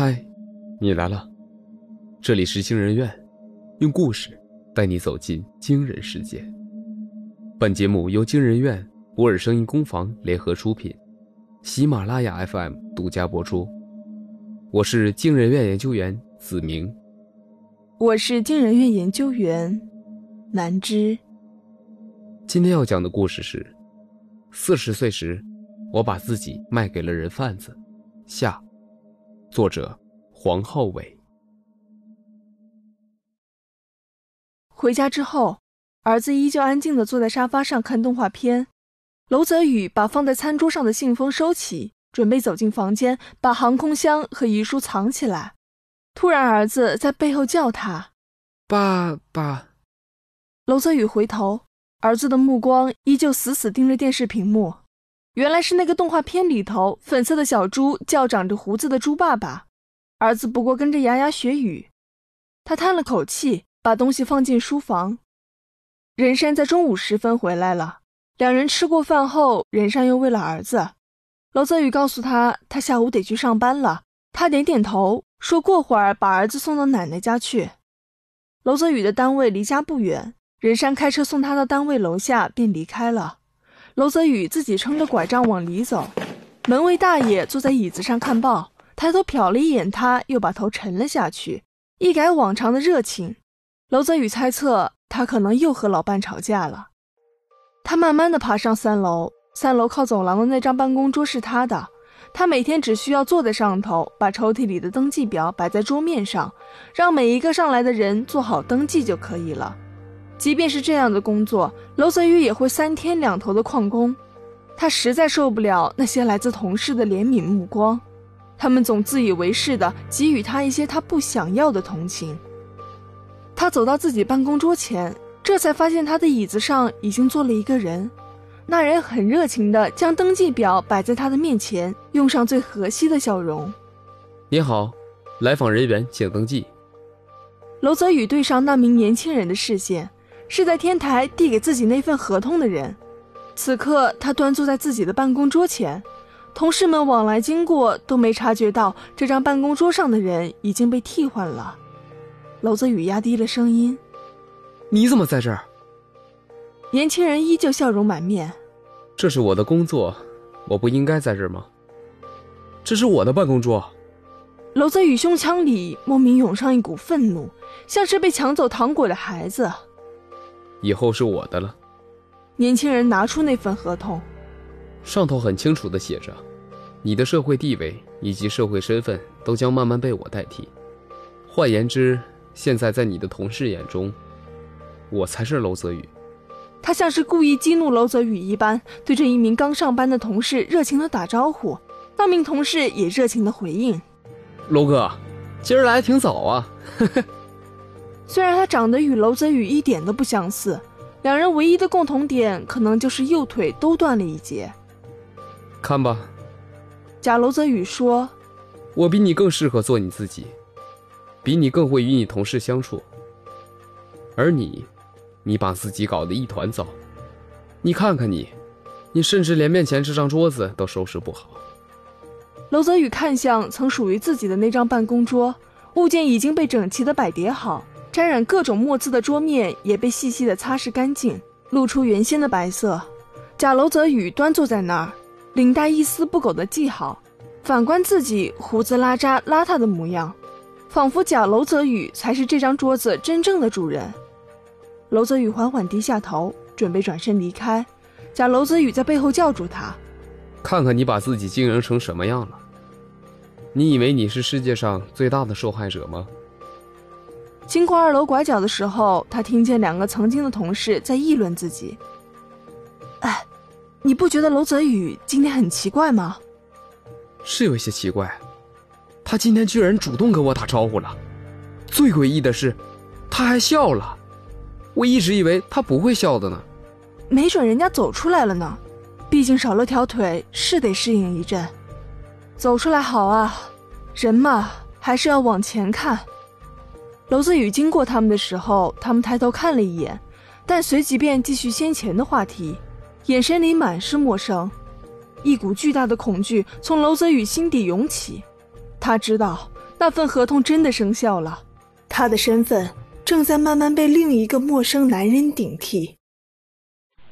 嗨，你来了，这里是惊人院，用故事带你走进惊人世界。本节目由惊人院、博尔声音工坊联合出品，喜马拉雅 FM 独家播出。我是惊人院研究员子明，我是惊人院研究员南芝。今天要讲的故事是：四十岁时，我把自己卖给了人贩子。下。作者黄浩伟。回家之后，儿子依旧安静的坐在沙发上看动画片。娄泽宇把放在餐桌上的信封收起，准备走进房间，把航空箱和遗书藏起来。突然，儿子在背后叫他：“爸爸。”娄泽宇回头，儿子的目光依旧死死盯着电视屏幕。原来是那个动画片里头粉色的小猪叫长着胡子的猪爸爸，儿子不过跟着牙牙学语。他叹了口气，把东西放进书房。任山在中午时分回来了，两人吃过饭后，任山又喂了儿子。娄泽宇告诉他，他下午得去上班了。他点点头，说过会儿把儿子送到奶奶家去。娄泽宇的单位离家不远，任山开车送他到单位楼下，便离开了。娄泽宇自己撑着拐杖往里走，门卫大爷坐在椅子上看报，抬头瞟了一眼他，又把头沉了下去，一改往常的热情。娄泽宇猜测他可能又和老伴吵架了。他慢慢的爬上三楼，三楼靠走廊的那张办公桌是他的，他每天只需要坐在上头，把抽屉里的登记表摆在桌面上，让每一个上来的人做好登记就可以了。即便是这样的工作，娄泽宇也会三天两头的旷工。他实在受不了那些来自同事的怜悯目光，他们总自以为是的给予他一些他不想要的同情。他走到自己办公桌前，这才发现他的椅子上已经坐了一个人。那人很热情的将登记表摆在他的面前，用上最和煦的笑容：“你好，来访人员请登记。”娄泽宇对上那名年轻人的视线。是在天台递给自己那份合同的人，此刻他端坐在自己的办公桌前，同事们往来经过都没察觉到这张办公桌上的人已经被替换了。娄泽宇压低了声音：“你怎么在这儿？”年轻人依旧笑容满面：“这是我的工作，我不应该在这儿吗？这是我的办公桌。”娄泽宇胸腔里莫名涌上一股愤怒，像是被抢走糖果的孩子。以后是我的了。年轻人拿出那份合同，上头很清楚的写着，你的社会地位以及社会身份都将慢慢被我代替。换言之，现在在你的同事眼中，我才是娄泽宇。他像是故意激怒娄泽宇一般，对着一名刚上班的同事热情的打招呼。那名同事也热情的回应：“娄哥，今儿来挺早啊。”虽然他长得与娄泽宇一点都不相似，两人唯一的共同点可能就是右腿都断了一截。看吧，贾娄泽宇说：“我比你更适合做你自己，比你更会与你同事相处。而你，你把自己搞得一团糟。你看看你，你甚至连面前这张桌子都收拾不好。”娄泽宇看向曾属于自己的那张办公桌，物件已经被整齐的摆叠好。沾染各种墨渍的桌面也被细细的擦拭干净，露出原先的白色。贾楼泽宇端坐在那儿，领带一丝不苟地系好。反观自己，胡子拉碴、邋遢的模样，仿佛贾楼泽宇才是这张桌子真正的主人。楼泽宇缓缓低下头，准备转身离开。贾楼泽宇在背后叫住他：“看看你把自己经营成什么样了？你以为你是世界上最大的受害者吗？”经过二楼拐角的时候，他听见两个曾经的同事在议论自己。哎，你不觉得娄泽宇今天很奇怪吗？是有一些奇怪，他今天居然主动跟我打招呼了。最诡异的是，他还笑了。我一直以为他不会笑的呢。没准人家走出来了呢，毕竟少了条腿是得适应一阵。走出来好啊，人嘛还是要往前看。娄子宇经过他们的时候，他们抬头看了一眼，但随即便继续先前的话题，眼神里满是陌生。一股巨大的恐惧从娄泽宇心底涌起，他知道那份合同真的生效了，他的身份正在慢慢被另一个陌生男人顶替。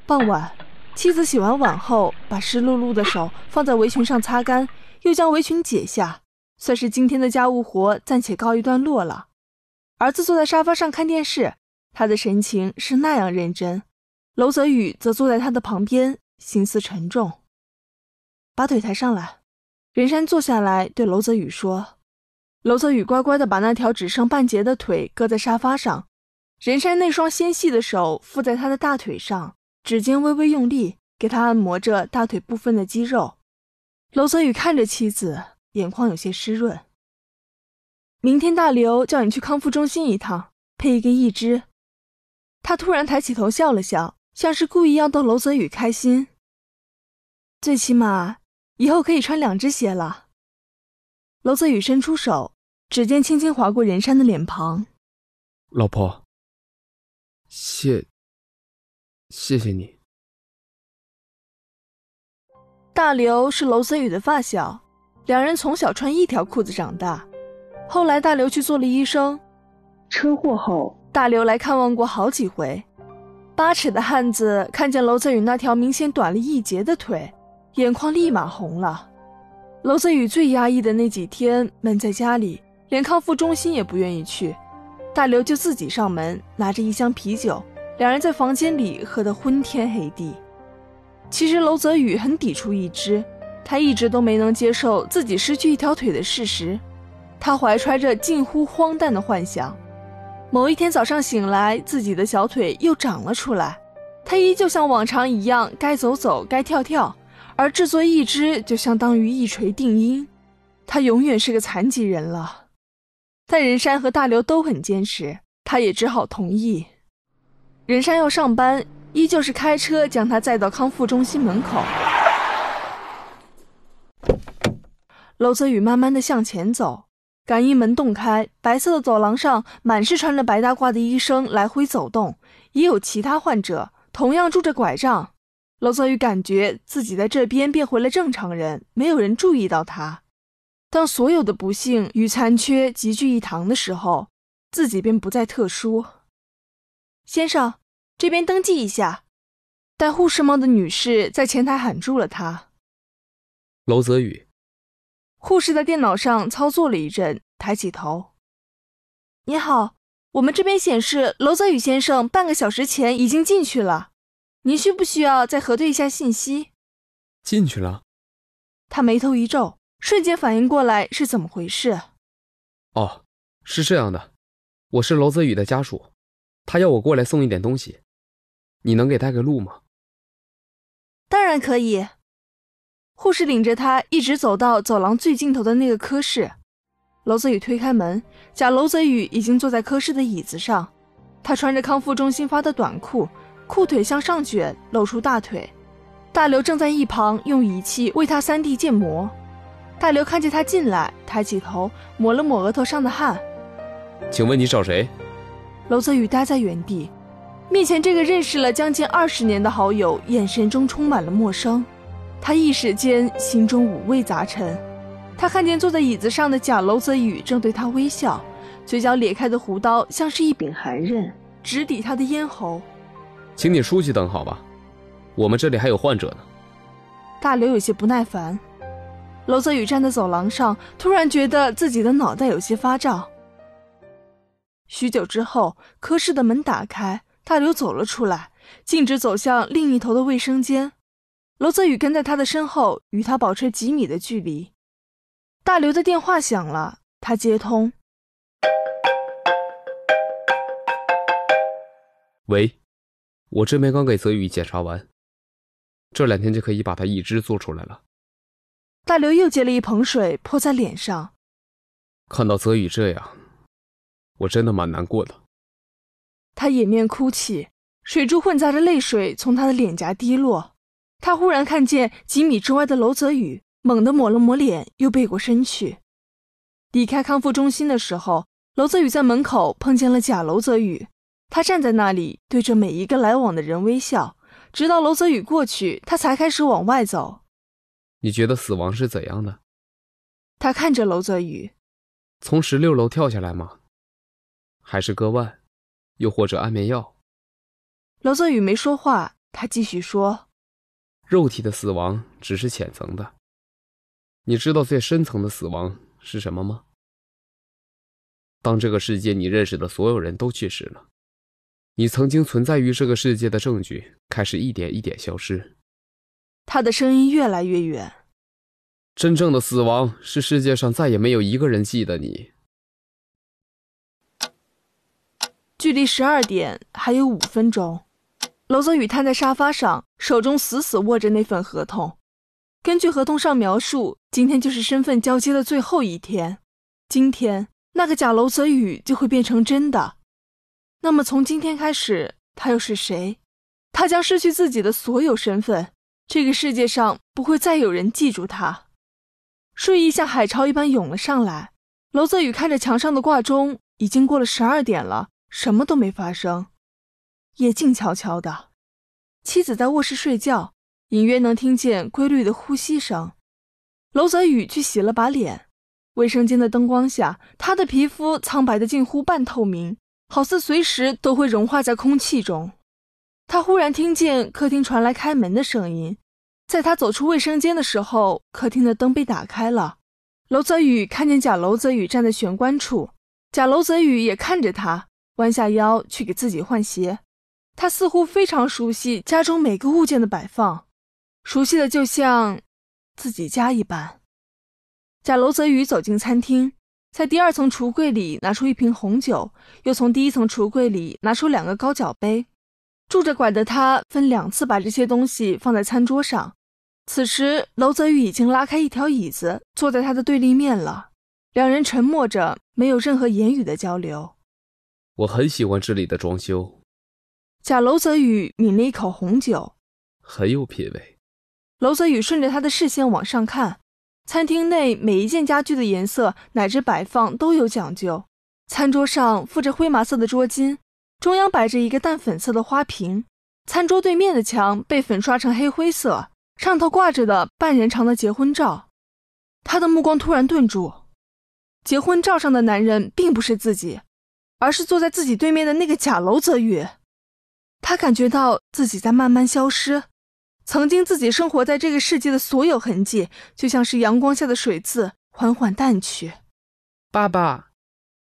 傍晚，妻子洗完碗后，把湿漉漉的手放在围裙上擦干，又将围裙解下，算是今天的家务活暂且告一段落了。儿子坐在沙发上看电视，他的神情是那样认真。娄泽宇则坐在他的旁边，心思沉重。把腿抬上来，任山坐下来对娄泽宇说。娄泽宇乖乖地把那条只剩半截的腿搁在沙发上，任山那双纤细的手附在他的大腿上，指尖微微用力，给他按摩着大腿部分的肌肉。娄泽宇看着妻子，眼眶有些湿润。明天大刘叫你去康复中心一趟，配一个义肢。他突然抬起头笑了笑，像是故意要逗娄泽宇开心。最起码以后可以穿两只鞋了。娄泽宇伸出手。指尖轻轻划过任山的脸庞，老婆，谢，谢谢你。大刘是娄泽宇的发小，两人从小穿一条裤子长大。后来大刘去做了医生，车祸后大刘来看望过好几回。八尺的汉子看见娄泽宇那条明显短了一截的腿，眼眶立马红了。娄泽宇最压抑的那几天，闷在家里。连康复中心也不愿意去，大刘就自己上门，拿着一箱啤酒，两人在房间里喝得昏天黑地。其实娄泽宇很抵触一只，他一直都没能接受自己失去一条腿的事实，他怀揣着近乎荒诞的幻想，某一天早上醒来，自己的小腿又长了出来，他依旧像往常一样该走走，该跳跳，而制作一只就相当于一锤定音，他永远是个残疾人了。但任山和大刘都很坚持，他也只好同意。任山要上班，依旧是开车将他载到康复中心门口。娄泽宇慢慢的向前走，感应门洞开，白色的走廊上满是穿着白大褂的医生来回走动，也有其他患者，同样拄着拐杖。娄泽宇感觉自己在这边变回了正常人，没有人注意到他。当所有的不幸与残缺集聚一堂的时候，自己便不再特殊。先生，这边登记一下。戴护士帽的女士在前台喊住了他。娄泽宇。护士在电脑上操作了一阵，抬起头。你好，我们这边显示娄泽宇先生半个小时前已经进去了。您需不需要再核对一下信息？进去了。他眉头一皱。瞬间反应过来是怎么回事？哦，是这样的，我是娄泽宇的家属，他要我过来送一点东西，你能给带个路吗？当然可以。护士领着他一直走到走廊最尽头的那个科室，娄泽宇推开门，假娄泽宇已经坐在科室的椅子上，他穿着康复中心发的短裤，裤腿向上卷，露出大腿。大刘正在一旁用仪器为他 3D 建模。大刘看见他进来，抬起头，抹了抹额头上的汗。请问你找谁？娄泽宇呆在原地，面前这个认识了将近二十年的好友，眼神中充满了陌生。他一时间心中五味杂陈。他看见坐在椅子上的假娄泽宇正对他微笑，嘴角咧开的弧刀像是一柄寒刃，直抵他的咽喉。请你书记等好吧，我们这里还有患者呢。大刘有些不耐烦。娄泽宇站在走廊上，突然觉得自己的脑袋有些发胀。许久之后，科室的门打开，大刘走了出来，径直走向另一头的卫生间。娄泽宇跟在他的身后，与他保持几米的距离。大刘的电话响了，他接通：“喂，我这边刚给泽宇检查完，这两天就可以把他一只做出来了。”大刘又接了一盆水泼在脸上，看到泽宇这样，我真的蛮难过的。他掩面哭泣，水珠混杂着泪水从他的脸颊滴落。他忽然看见几米之外的娄泽宇，猛地抹了抹脸，又背过身去。离开康复中心的时候，娄泽宇在门口碰见了假娄泽宇，他站在那里，对着每一个来往的人微笑，直到娄泽宇过去，他才开始往外走。你觉得死亡是怎样的？他看着娄泽宇，从十六楼跳下来吗？还是割腕，又或者安眠药？娄泽宇没说话，他继续说：“肉体的死亡只是浅层的，你知道最深层的死亡是什么吗？当这个世界你认识的所有人都去世了，你曾经存在于这个世界的证据开始一点一点消失。”他的声音越来越远。真正的死亡是世界上再也没有一个人记得你。距离十二点还有五分钟，娄泽宇瘫在沙发上，手中死死握着那份合同。根据合同上描述，今天就是身份交接的最后一天。今天，那个假娄泽宇就会变成真的。那么，从今天开始，他又是谁？他将失去自己的所有身份。这个世界上不会再有人记住他。睡意像海潮一般涌了上来。娄泽宇看着墙上的挂钟，已经过了十二点了，什么都没发生，也静悄悄的。妻子在卧室睡觉，隐约能听见规律的呼吸声。娄泽宇去洗了把脸，卫生间的灯光下，他的皮肤苍白的近乎半透明，好似随时都会融化在空气中。他忽然听见客厅传来开门的声音。在他走出卫生间的时候，客厅的灯被打开了。娄泽宇看见贾娄泽宇站在玄关处，贾娄泽宇也看着他，弯下腰去给自己换鞋。他似乎非常熟悉家中每个物件的摆放，熟悉的就像自己家一般。贾楼泽宇走进餐厅，在第二层橱柜里拿出一瓶红酒，又从第一层橱柜里拿出两个高脚杯。拄着拐的他分两次把这些东西放在餐桌上。此时，娄泽宇已经拉开一条椅子，坐在他的对立面了。两人沉默着，没有任何言语的交流。我很喜欢这里的装修。贾娄泽宇抿了一口红酒，很有品味。娄泽宇顺着他的视线往上看，餐厅内每一件家具的颜色乃至摆放都有讲究。餐桌上附着灰麻色的桌巾。中央摆着一个淡粉色的花瓶，餐桌对面的墙被粉刷成黑灰色，上头挂着的半人长的结婚照。他的目光突然顿住，结婚照上的男人并不是自己，而是坐在自己对面的那个假娄泽宇。他感觉到自己在慢慢消失，曾经自己生活在这个世界的所有痕迹，就像是阳光下的水渍，缓缓淡去。爸爸，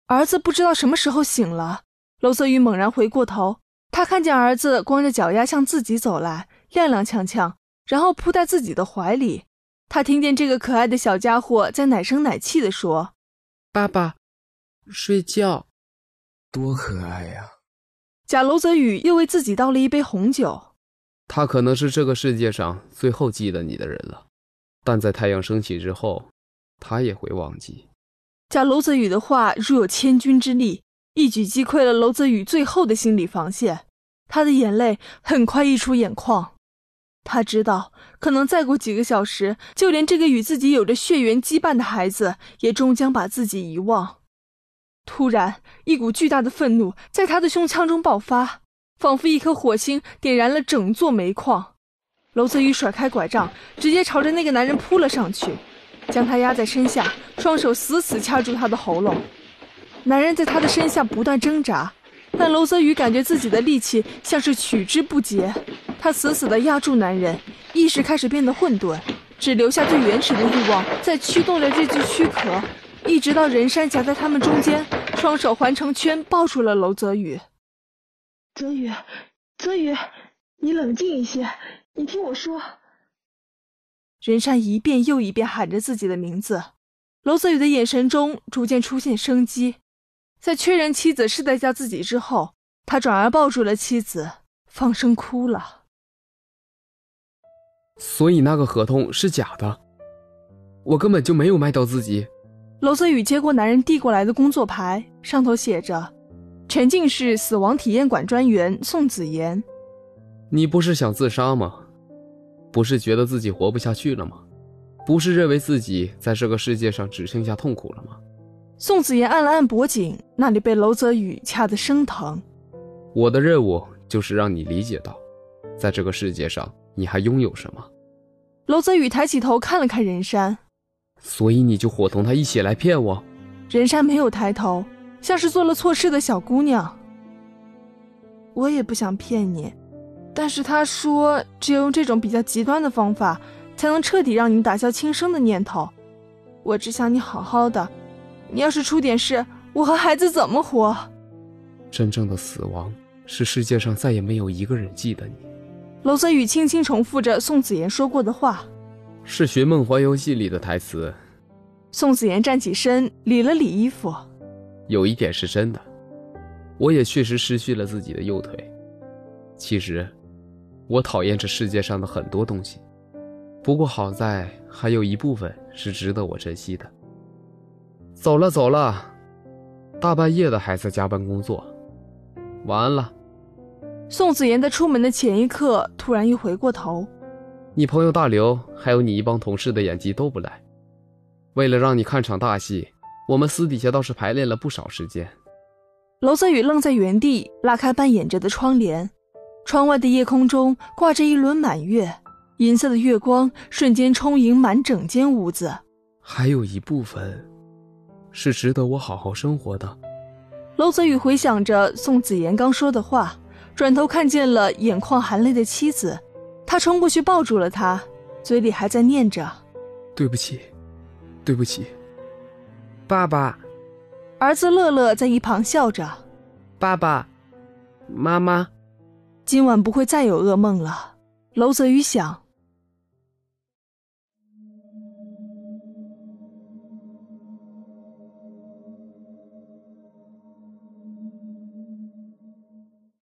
儿子不知道什么时候醒了。娄泽宇猛然回过头，他看见儿子光着脚丫向自己走来，踉踉跄跄，然后扑在自己的怀里。他听见这个可爱的小家伙在奶声奶气地说：“爸爸，睡觉，多可爱呀！”贾娄泽宇又为自己倒了一杯红酒。他可能是这个世界上最后记得你的人了，但在太阳升起之后，他也会忘记。贾娄泽宇的话如有千钧之力。一举击溃了娄泽宇最后的心理防线，他的眼泪很快溢出眼眶。他知道，可能再过几个小时，就连这个与自己有着血缘羁绊的孩子，也终将把自己遗忘。突然，一股巨大的愤怒在他的胸腔中爆发，仿佛一颗火星点燃了整座煤矿。娄泽宇甩开拐杖，直接朝着那个男人扑了上去，将他压在身下，双手死死掐住他的喉咙。男人在他的身下不断挣扎，但娄泽宇感觉自己的力气像是取之不竭。他死死地压住男人，意识开始变得混沌，只留下最原始的欲望在驱动着这具躯壳，一直到人山夹在他们中间，双手环成圈抱住了娄泽宇。泽宇，泽宇，你冷静一些，你听我说。任山一遍又一遍喊着自己的名字，娄泽宇的眼神中逐渐出现生机。在确认妻子是在叫自己之后，他转而抱住了妻子，放声哭了。所以那个合同是假的，我根本就没有卖掉自己。娄泽宇接过男人递过来的工作牌，上头写着：“沉浸式死亡体验馆专员宋子言。”你不是想自杀吗？不是觉得自己活不下去了吗？不是认为自己在这个世界上只剩下痛苦了吗？宋子言按了按脖颈，那里被娄泽宇掐得生疼。我的任务就是让你理解到，在这个世界上你还拥有什么。娄泽宇抬起头看了看任山，所以你就伙同他一起来骗我？任山没有抬头，像是做了错事的小姑娘。我也不想骗你，但是他说只有用这种比较极端的方法，才能彻底让你打消轻生的念头。我只想你好好的，你要是出点事，我和孩子怎么活？真正的死亡是世界上再也没有一个人记得你。娄泽宇轻轻重复着宋子妍说过的话，是寻《梦环游记》里的台词。宋子妍站起身，理了理衣服。有一点是真的，我也确实失去了自己的右腿。其实，我讨厌这世界上的很多东西，不过好在还有一部分是值得我珍惜的。走了走了，大半夜的还在加班工作，晚安了。宋子妍在出门的前一刻，突然又回过头。你朋友大刘还有你一帮同事的演技都不赖。为了让你看场大戏，我们私底下倒是排练了不少时间。娄泽宇愣在原地，拉开半掩着的窗帘，窗外的夜空中挂着一轮满月，银色的月光瞬间充盈满整间屋子。还有一部分，是值得我好好生活的。娄泽宇回想着宋子妍刚说的话，转头看见了眼眶含泪的妻子，他冲过去抱住了她，嘴里还在念着：“对不起。”对不起，爸爸。儿子乐乐在一旁笑着：“爸爸，妈妈，今晚不会再有噩梦了。”娄泽宇想。